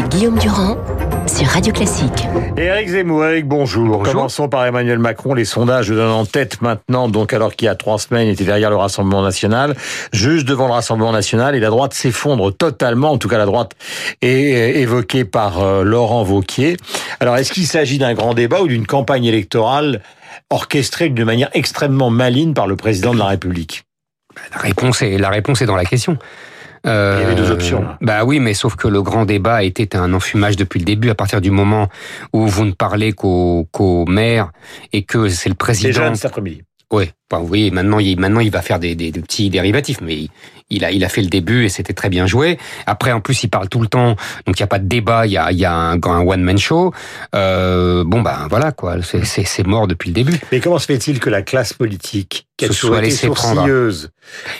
avec Guillaume Durand sur Radio Classique. Éric Zemmour, Eric, bonjour. Commençons par Emmanuel Macron. Les sondages le donnent en tête maintenant, donc alors qu'il y a trois semaines il était derrière le Rassemblement National, juste devant le Rassemblement National, et la droite s'effondre totalement, en tout cas la droite est évoquée par euh, Laurent Vauquier. Alors est-ce qu'il s'agit d'un grand débat ou d'une campagne électorale orchestrée de manière extrêmement maligne par le président de la République? La réponse est la réponse est dans la question. Euh, Il y avait deux options. Bah oui, mais sauf que le grand débat était un enfumage depuis le début. À partir du moment où vous ne parlez qu'aux qu'aux maires et que c'est le président. Jeunes cet après-midi. Oui, vous voyez, maintenant il, maintenant il va faire des, des, des petits dérivatifs, mais il, a, il a fait le début et c'était très bien joué. Après, en plus, il parle tout le temps, donc il n'y a pas de débat, il y a, il y a un, un one-man show. Euh, bon, ben voilà, quoi, c'est mort depuis le début. Mais comment se fait-il que la classe politique, a soit été sourcilleuse,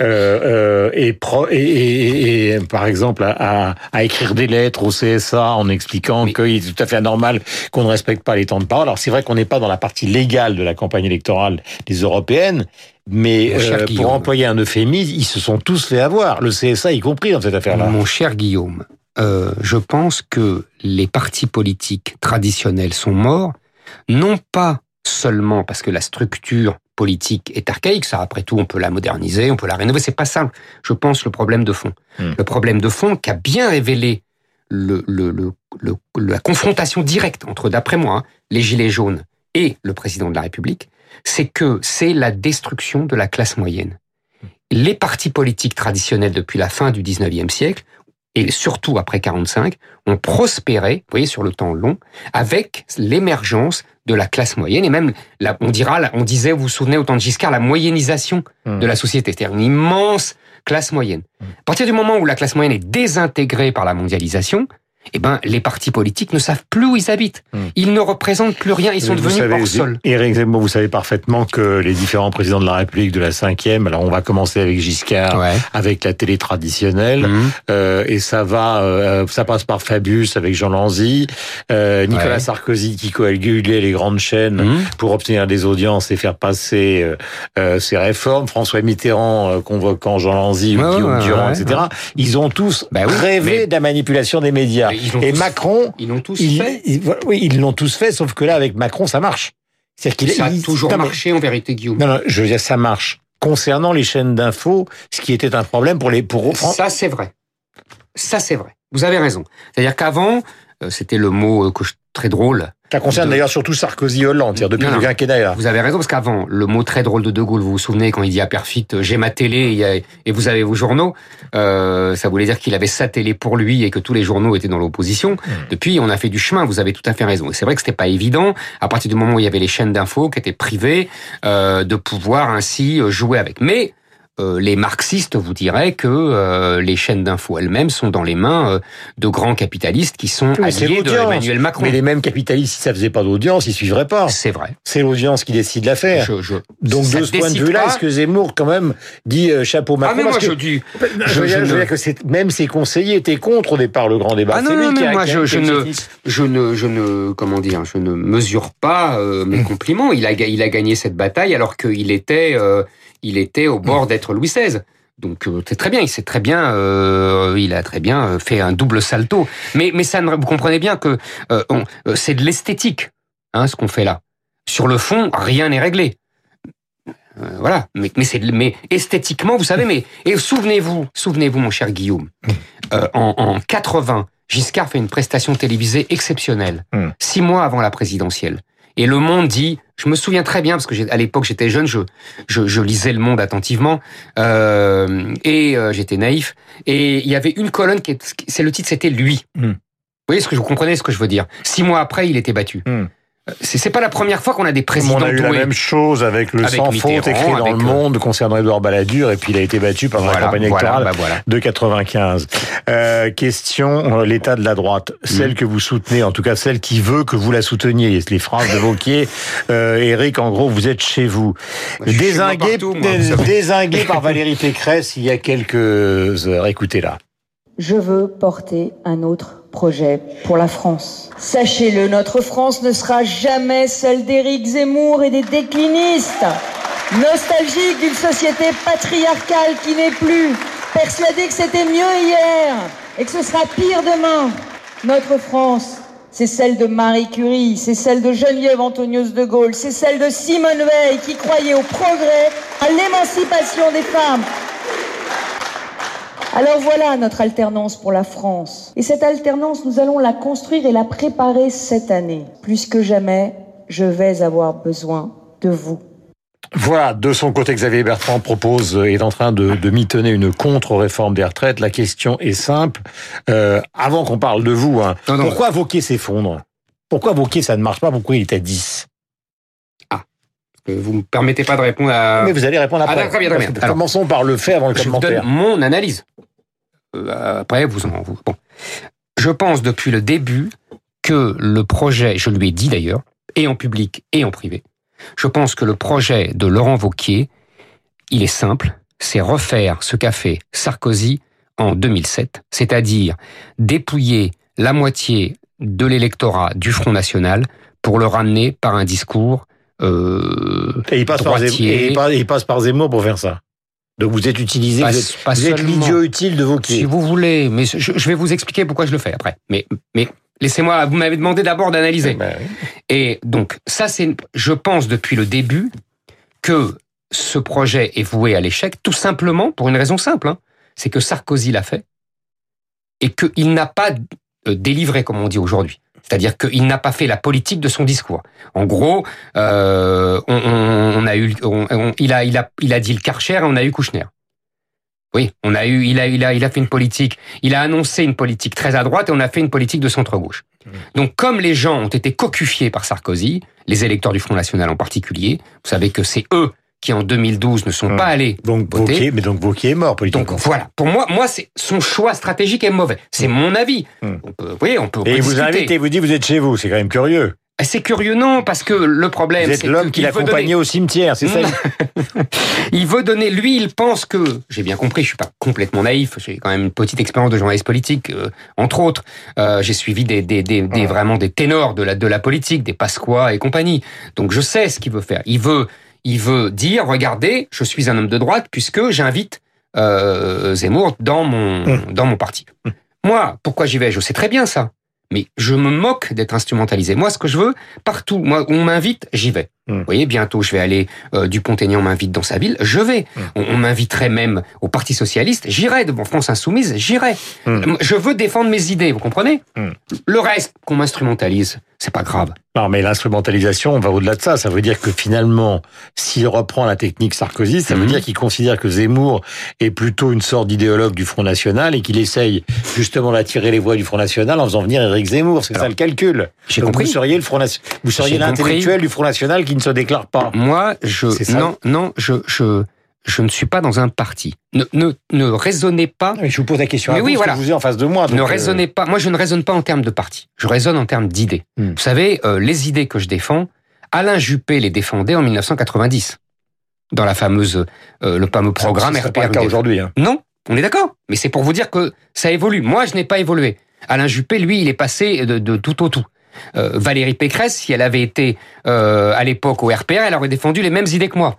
euh, euh, et, pro, et, et, et, par exemple à, à, écrire des lettres au CSA en expliquant qu'il est tout à fait anormal qu'on ne respecte pas les temps de parole. Alors c'est vrai qu'on n'est pas dans la partie légale de la campagne électorale des européennes, mais euh, pour employer un euphémisme, ils se sont tous fait avoir, le CSA y compris dans cette affaire-là. Mon cher Guillaume, euh, je pense que les partis politiques traditionnels sont morts, non pas seulement parce que la structure politique est archaïque, ça après tout on peut la moderniser, on peut la rénover, c'est pas simple. Je pense le problème de fond. Hmm. Le problème de fond qui a bien révélé le, le, le, la confrontation directe entre, d'après moi, les Gilets jaunes et le président de la République, c'est que c'est la destruction de la classe moyenne. Les partis politiques traditionnels depuis la fin du 19e siècle, et surtout après 45, ont prospéré, vous voyez, sur le temps long, avec l'émergence de la classe moyenne et même, on dira, on disait, vous vous souvenez, au temps de Giscard, la moyennisation de la société, c'est-à-dire une immense classe moyenne. À partir du moment où la classe moyenne est désintégrée par la mondialisation, eh ben, les partis politiques ne savent plus où ils habitent. Hmm. Ils ne représentent plus rien. Ils sont devenus hors sol. Éric Zemmour, vous savez parfaitement que les différents présidents de la République de la cinquième, alors on va commencer avec Giscard, avec la télé traditionnelle, hmm. euh, et ça va, euh, ça passe par Fabius avec Jean Lanzy, euh, Nicolas Sarkozy qui coagulait les grandes chaînes hmm. pour obtenir des audiences et faire passer euh, euh, ses réformes, François Mitterrand convoquant Jean Lanzy ou Guillaume Durand, etc. Ils ont tous bah rêvé de la manipulation des médias et Macron, ils l'ont tous fait. oui, ils l'ont tous fait, sauf que là, avec Macron, ça marche. C'est qu'il ça a toujours marché en vérité, Guillaume. Non, non, je veux dire, ça marche. Concernant les chaînes d'infos, ce qui était un problème pour les pour ça c'est vrai. Ça c'est vrai. Vous avez raison. C'est-à-dire qu'avant, euh, c'était le mot euh, très drôle ça concerne d'ailleurs surtout Sarkozy Hollande, depuis le quinquennat là. Vous avez raison parce qu'avant, le mot très drôle de De Gaulle, vous vous souvenez quand il dit à Perfit euh, j'ai ma télé et vous avez vos journaux, euh, ça voulait dire qu'il avait sa télé pour lui et que tous les journaux étaient dans l'opposition. Hmm. Depuis, on a fait du chemin. Vous avez tout à fait raison. Et c'est vrai que c'était pas évident à partir du moment où il y avait les chaînes d'infos qui étaient privées euh, de pouvoir ainsi euh, jouer avec. Mais euh, les marxistes vous diraient que euh, les chaînes d'infos elles-mêmes sont dans les mains euh, de grands capitalistes qui sont alliés de Emmanuel Macron. Mais les mêmes capitalistes, si ça faisait pas d'audience, ils suivraient pas. C'est vrai. C'est l'audience qui décide l'affaire. Je, je, Donc de ce point de vue-là, est-ce que Zemmour quand même dit chapeau Macron Ah mais moi je dis, je, veux dire que même ses conseillers étaient contre au départ le grand débat. Ah non non, non moi je, ne, je ne, je ne, comment dire, je ne mesure pas mes compliments. Il a, il a gagné cette bataille alors qu'il était il était au bord mm. Louis XVI. Donc euh, c'est très bien, il s'est très bien, euh, il a très bien euh, fait un double salto. Mais mais ça, vous comprenez bien que c'est de l'esthétique, hein, ce qu'on fait là. Sur le fond, rien n'est réglé. voilà, mais mais c'est mais esthétiquement, vous savez, mais et souvenez-vous, souvenez-vous, mon cher Guillaume, mm. en, en 80, Giscard fait une prestation télévisée exceptionnelle, mm. six mois avant la présidentielle. Et Le Monde dit, je me souviens très bien parce que à l'époque j'étais jeune, je, je, je, lisais Le Monde attentivement euh, et euh, j'étais naïf. Et il y avait une colonne qui, c'est le titre, c'était lui. Hmm. Vous voyez ce que je vous comprenez ce que je veux dire? Six mois après, il était battu. Hmm. C'est pas la première fois qu'on a des présidents. On a eu la même chose avec le sans faute écrit dans le euh, Monde concernant Edouard Balladur et puis il a été battu par la campagne électorale bah de 95. Euh, question euh, l'état de la droite, celle mm. que vous soutenez, en tout cas celle qui veut que vous la souteniez. Les phrases de Vauquier, euh, Eric, en gros, vous êtes chez vous. désingué, désingué par Valérie Pécresse il y a quelques heures. Écoutez là. Je veux porter un autre projet pour la France. Sachez-le, notre France ne sera jamais celle d'Éric Zemmour et des déclinistes, nostalgique d'une société patriarcale qui n'est plus, persuadée que c'était mieux hier et que ce sera pire demain. Notre France, c'est celle de Marie Curie, c'est celle de Geneviève Antonius de Gaulle, c'est celle de Simone Veil qui croyait au progrès, à l'émancipation des femmes. Alors voilà notre alternance pour la France. Et cette alternance, nous allons la construire et la préparer cette année. Plus que jamais, je vais avoir besoin de vous. Voilà, de son côté, Xavier Bertrand propose, est en train de, de mitonner une contre-réforme des retraites. La question est simple. Euh, avant qu'on parle de vous, hein, pourquoi Vauquier s'effondre Pourquoi Vauquier, ça ne marche pas? Pourquoi il est à 10 Ah, vous me permettez pas de répondre à... Mais vous allez répondre après. Ah, très bien, très bien. Alors, commençons par le fait avant le je commentaire. Vous donne mon analyse. Euh, après, vous en... Vous, bon. Je pense depuis le début que le projet, je lui ai dit d'ailleurs, et en public et en privé, je pense que le projet de Laurent Vauquier, il est simple, c'est refaire ce qu'a fait Sarkozy en 2007, c'est-à-dire dépouiller la moitié de l'électorat du Front National pour le ramener par un discours euh, et il passe, par Zemmour, et il passe par Zemmour pour faire ça. Donc vous êtes utilisé, pas, vous êtes, pas vous êtes l'idiot utile de Vauquier. Si vous voulez, mais je, je, vais vous expliquer pourquoi je le fais après. Mais, mais laissez-moi, vous m'avez demandé d'abord d'analyser. Ben oui. Et donc, ça, c'est, je pense depuis le début que ce projet est voué à l'échec, tout simplement pour une raison simple. Hein, c'est que Sarkozy l'a fait et qu'il n'a pas délivré, comme on dit aujourd'hui. C'est-à-dire qu'il n'a pas fait la politique de son discours. En gros, euh, on, on, on, a eu, on, il a, il a, il a dit le Karcher et on a eu Kouchner. Oui, on a eu, il a, il a, il a fait une politique. Il a annoncé une politique très à droite et on a fait une politique de centre gauche. Donc, comme les gens ont été cocufiés par Sarkozy, les électeurs du Front National en particulier, vous savez que c'est eux qui en 2012 ne sont Mmh. pas allés Donc voter. Vauquier, mais donc Vauquier est mort politiquement. Donc voilà, pour moi, moi c'est son choix stratégique est mauvais. C'est mon avis. Mmh. On peut, vous voyez, on peut. et il vous invite et vous dit vous êtes chez vous, c'est quand même curieux. C'est curieux non, parce que le problème, c'est l'homme qui l'accompagnait donner- au cimetière, c'est ça il veut donner, lui, il pense que, j'ai bien compris, je suis pas complètement naïf, j'ai quand même une petite expérience de journaliste politique, euh, entre autres. Euh, j'ai suivi des, des, des, des- vraiment des ténors de la, de la politique, des Pasqua et compagnie. Donc je sais ce qu'il veut faire. Il veut, il veut dire, regardez, je suis un homme de droite puisque j'invite euh, Zemmour dans mon, dans mon parti. Moi, pourquoi j'y vais? Je sais très bien ça. Mais je me moque d'être instrumentalisé. Moi, ce que je veux, partout, moi, on m'invite, j'y vais. Vous voyez, bientôt, je vais aller euh, du Pont-Aignan m'invite dans sa ville, je vais. Hum. On, on m'inviterait même au Parti socialiste, j'irai devant France Insoumise, j'irai. Hum. Je veux défendre mes idées, vous comprenez Hum. Le reste, qu'on m'instrumentalise, c'est pas grave. Non, mais l'instrumentalisation, on va au-delà de ça. Ça veut dire que finalement, s'il reprend la technique Sarkozy, ça veut Mhm. dire qu'il considère que Zemmour est plutôt une sorte d'idéologue du Front National et qu'il essaye justement d'attirer les voix du Front National en faisant venir Éric Zemmour. C'est ça le calcul. J'ai compris. vous seriez le Front Nation- vous seriez l'intellectuel du Front National qui ne se déclare pas. Moi, je ça. non, non, je, je, je ne suis pas dans un parti. Ne, ne, ne raisonnez pas. Mais je vous pose la question Mais à oui, vous, voilà. que vous en face de moi. ne euh, raisonnez pas. Moi, je ne raisonne pas en termes de parti. Je raisonne en termes d'idées. Hmm. Vous savez, euh, les idées que je défends, Alain Juppé les défendait en 1990 dans la fameuse, euh, le fameux programme RPR. cas aujourd'hui. hein. Non, on est d'accord. Mais c'est pour vous dire que ça évolue. Moi, je n'ai pas évolué. Alain Juppé, lui, il est passé de, de tout au tout. Euh, Valérie Pécresse, si elle avait été euh, à l'époque au RPR, elle aurait défendu les mêmes idées que moi.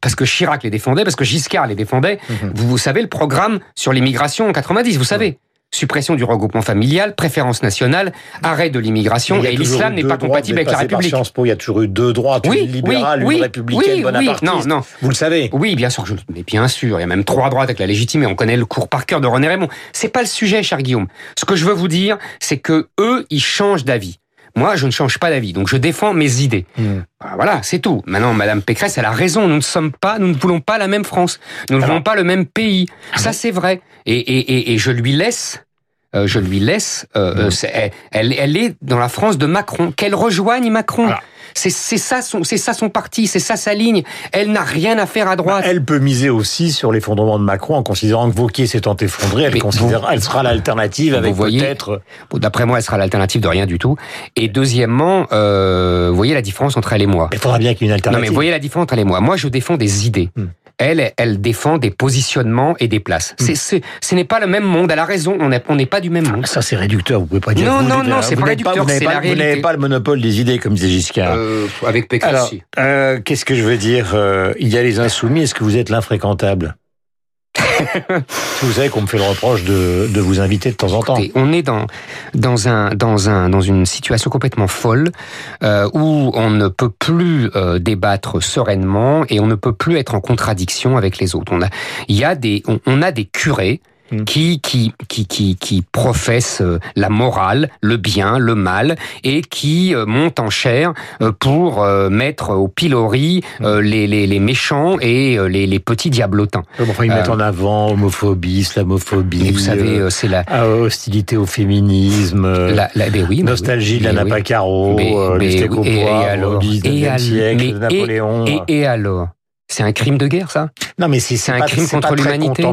Parce que Chirac les défendait, parce que Giscard les défendait. Mhm. Vous, vous savez le programme sur l'immigration en 90, vous savez. Suppression du regroupement familial, préférence nationale, arrêt de l'immigration, et l'islam n'est pas compatible avec la par République. Sciences Po, il y a toujours eu deux droites, Oui, une libérale, oui, une oui, républicaine, bonapartiste. non, non. Vous le savez. Oui, bien sûr, je, mais bien sûr, il y a même trois droites avec la légitimité. On connaît le cours par cœur de René Raymond. C'est pas le sujet, cher Guillaume. Ce que je veux vous dire, c'est que eux, ils changent d'avis. Moi, je ne change pas d'avis, donc je défends mes idées. Hmm. Bah, Voilà, c'est tout. Maintenant, Madame Pécresse, elle a raison. Nous ne sommes pas, nous ne voulons pas la même France. Nous ne voulons pas le même pays. Ça, c'est vrai. Et, et, et, et je lui laisse. Euh, je lui laisse. euh, euh, elle, elle est dans la France de Macron. Qu'elle rejoigne Macron. C'est ça son, c'est ça son parti, c'est ça sa ligne. Elle n'a rien à faire à droite. Elle peut miser aussi sur l'effondrement de Macron en considérant que Vauquier s'est effondré. Elle sera l'alternative avec peut-être. Bon, D'après moi, elle sera l'alternative de rien du tout. Et deuxièmement, euh, vous voyez la différence entre elle et moi. Il faudra bien qu'il y ait une Non, alternative. mais vous voyez la différence entre elle et moi. Moi, je défends des idées. Hmm. Elle, elle défend des positionnements et des places. C'est, c'est, ce n'est pas le même monde. Elle a raison. On n'est pas du même monde. Ça, c'est réducteur. Vous pouvez pas dire. Non, non, non, c'est pas réducteur, Vous n'avez pas, la vous n'avez réalité. pas le monopole des idées, comme disait Giscard. Euh, avec Pécresse. Alors, euh, qu'est-ce que je veux dire Euh, Il y a les insoumis. Est-ce que vous êtes l'infréquentable? Vous savez qu'on me fait le reproche de, de, vous inviter de temps en temps. On est dans dans un dans un dans une situation complètement folle euh, où on ne peut plus euh, débattre sereinement et on ne peut plus être en contradiction avec les autres. On a il y a des on, on a des curés Mm. qui, qui, qui, qui, qui professent euh, la morale, le bien, le mal, et qui euh, montent en chair euh, pour mettre au pilori mm. les, les, les méchants et les, les petits diablotins. Enfin, ils mettent en avant homophobie, islamophobie. vous savez, c'est la hostilité au féminisme, la, la ben oui, nostalgie de la Napa Caro, les et, et, alors, et, Napoléon. Et, et alors c'est un crime de guerre, ça? Non, mais c'est un crime contre l'humanité?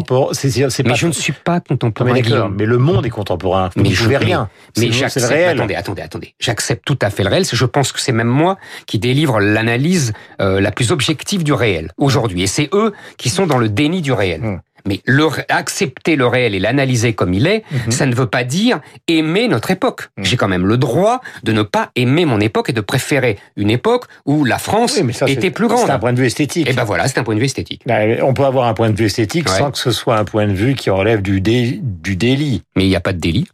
Mais je ne suis pas contemporain. Mais, mais le monde est contemporain. mais je ne rien. Mais j'accepte. Attendez, attendez, attendez. J'accepte tout à fait le réel. Je pense que c'est même moi qui délivre l'analyse euh, la plus objective du réel aujourd'hui. Et c'est eux qui sont dans le déni du réel. Hmm. Mais le, accepter le réel et l'analyser comme il est, mhm. ça ne veut pas dire aimer notre époque. Mhm. J'ai quand même le droit de ne pas aimer mon époque et de préférer une époque où la France était plus grande. C'est un point de vue esthétique. Et eh ben voilà, c'est un point de vue esthétique. Bah, on peut avoir un point de vue esthétique sans que ce soit un point de vue qui relève du, du délit. Mais il n'y a pas de délit.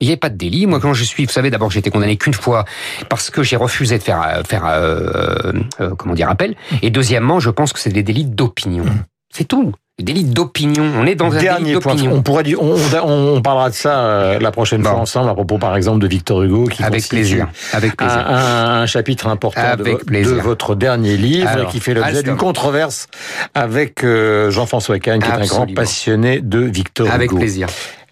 Il n'y a pas de délit. Moi, quand je suis, vous savez, d'abord, j'ai été condamné qu'une fois parce que j'ai refusé de faire, euh, faire, euh, euh, comment dire, appel. Mhm. Et deuxièmement, je pense que c'est des délits d'opinion. C'est tout délit d'opinion. On est dans un Dernier délit d'opinion. On pourrait dire, on, on, parlera de ça euh, la prochaine fois ensemble à propos, par exemple, de Victor Hugo, qui avec plaisir, avec plaisir, un, un chapitre important de, de, votre dernier livre, qui fait l'objet d'une controverse avec euh, Jean-François Kahn, qui est un grand passionné de Victor Hugo. Avec plaisir.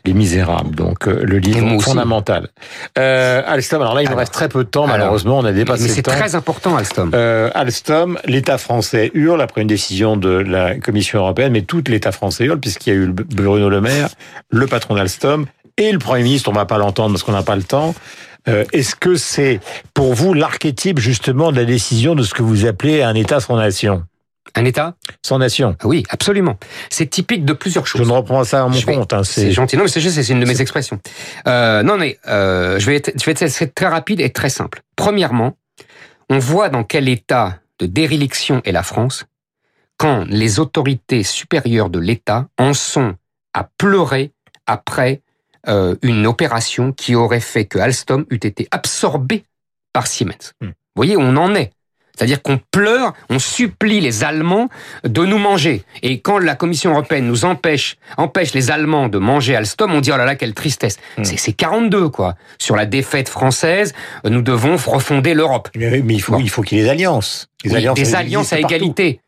Les Misérables, donc euh, le livre fondamental. Euh, Alstom, alors là, il nous reste très peu de temps, malheureusement, on a dépassé mais le temps. c'est très important, Alstom. Euh, Alstom, l'État français hurle après une décision de la Commission européenne, mais tout l'État français hurle, puisqu'il y a eu Bruno Le Maire, le patron d'Alstom, et le Premier ministre, on va pas l'entendre parce qu'on n'a pas le temps. Euh, Est-ce que c'est pour vous l'archétype justement de la décision de ce que vous appelez un État sans nation? Un État Sans nation. Oui, absolument. C'est typique de plusieurs choses. Je me reprends ça à mon compte. Hein, c'est gentil. Non, mais c'est juste, c'est une de mes expressions. Euh, non, mais euh, je, vais être, je vais être très rapide et très simple. Premièrement, on voit dans quel état de déréliction est la France quand les autorités supérieures de l'État en sont à pleurer après euh, une opération qui aurait fait que Alstom eût été absorbé par Siemens. Hmm. Vous voyez, on en est. C'est-à-dire qu'on pleure, on supplie les Allemands de nous manger. Et quand la Commission européenne nous empêche, empêche les Allemands de manger Alstom, on dit oh là là quelle tristesse. Hmm. C'est 42 quoi. Sur la défaite française, nous devons refonder l'Europe. Mais, il faut il faut qu'il y ait des alliances. Des alliances, des alliances à égalité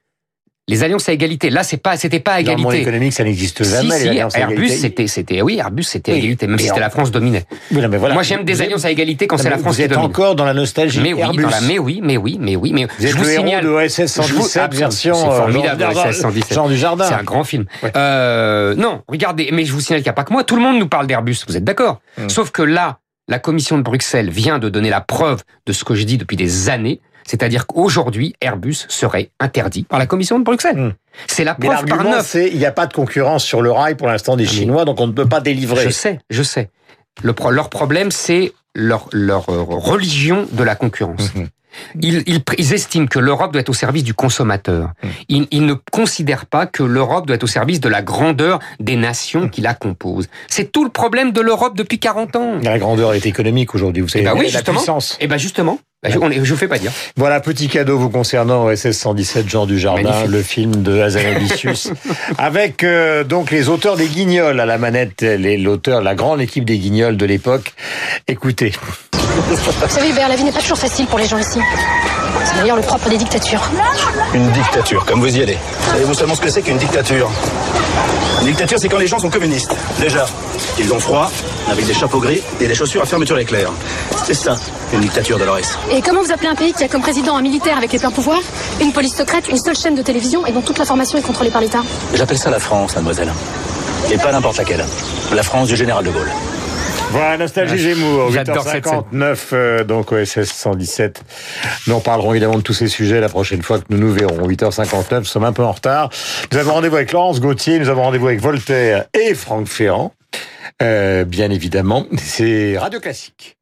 les alliances à égalité. Là, c'est pas, c'était pas à égalité. Dans le monde économique, ça n'existe jamais. Si, si, Airbus, c'était, c'était, oui, Airbus, c'était à égalité, même si c'était la France dominait. Oui, mais voilà. Moi, j'aime des alliances à égalité quand c'est la France qui domine. Vous êtes encore dans la nostalgie mais oui, Airbus. Dans la, mais oui, mais oui, mais oui, mais vous êtes je vous le signale. Héros de OSS 117 version. C'est formidable, euh, OSS 117. Jean du Jardin. C'est un grand film. Euh, non, regardez, mais je vous signale qu'il n'y a pas que moi. Tout le monde nous parle d'Airbus. Vous êtes d'accord? Hum. Sauf que là, la commission de Bruxelles vient de donner la preuve de ce que je dis depuis des années. C'est-à-dire qu'aujourd'hui, Airbus serait interdit par la Commission de Bruxelles. Hmm. C'est la preuve par neuf. c'est il n'y a pas de concurrence sur le rail pour l'instant des Chinois, donc on ne peut pas délivrer. Je sais, je sais. Le, leur problème, c'est leur, leur euh, religion de la concurrence. Hmm. Ils, ils, estiment que l'Europe doit être au service du consommateur. Hmm. Ils, ils, ne considèrent pas que l'Europe doit être au service de la grandeur des nations qui la composent. C'est tout le problème de l'Europe depuis 40 ans. La grandeur est économique aujourd'hui, vous savez, eh ben oui, la puissance. Et eh ben justement, bah, je ne vous fais pas dire. Voilà, petit cadeau vous concernant SS 117 Jean du Jardin, le film de Hazanavicius, avec euh, donc les auteurs des Guignols à la manette, l'auteur, la grande équipe des Guignols de l'époque. Écoutez. Vous savez Hubert, la vie n'est pas toujours facile pour les gens ici. C'est d'ailleurs le propre des dictatures. Une dictature, comme vous y allez. Savez-vous seulement ce que c'est qu'une dictature? Une dictature, c'est quand les gens sont communistes. Déjà, ils ont froid, avec des chapeaux gris et des chaussures à fermeture éclair. C'est ça, une dictature, Dolores. Et comment vous appelez un pays qui a comme président un militaire avec les pleins pouvoirs, une police secrète, une seule chaîne de télévision et dont toute l'information est contrôlée par l'État? J'appelle ça la France, mademoiselle. Et pas n'importe laquelle. La France du général de Gaulle. Voilà, Nostalgie Gémour, 8h59, euh, donc OSS 117. Nous parlerons évidemment de tous ces sujets la prochaine fois que nous nous verrons. 8h59, nous sommes un peu en retard. Nous avons rendez-vous avec Laurence Gauthier, nous avons rendez-vous avec Voltaire et Franck Ferrand. Euh, bien évidemment, c'est Radio Classique.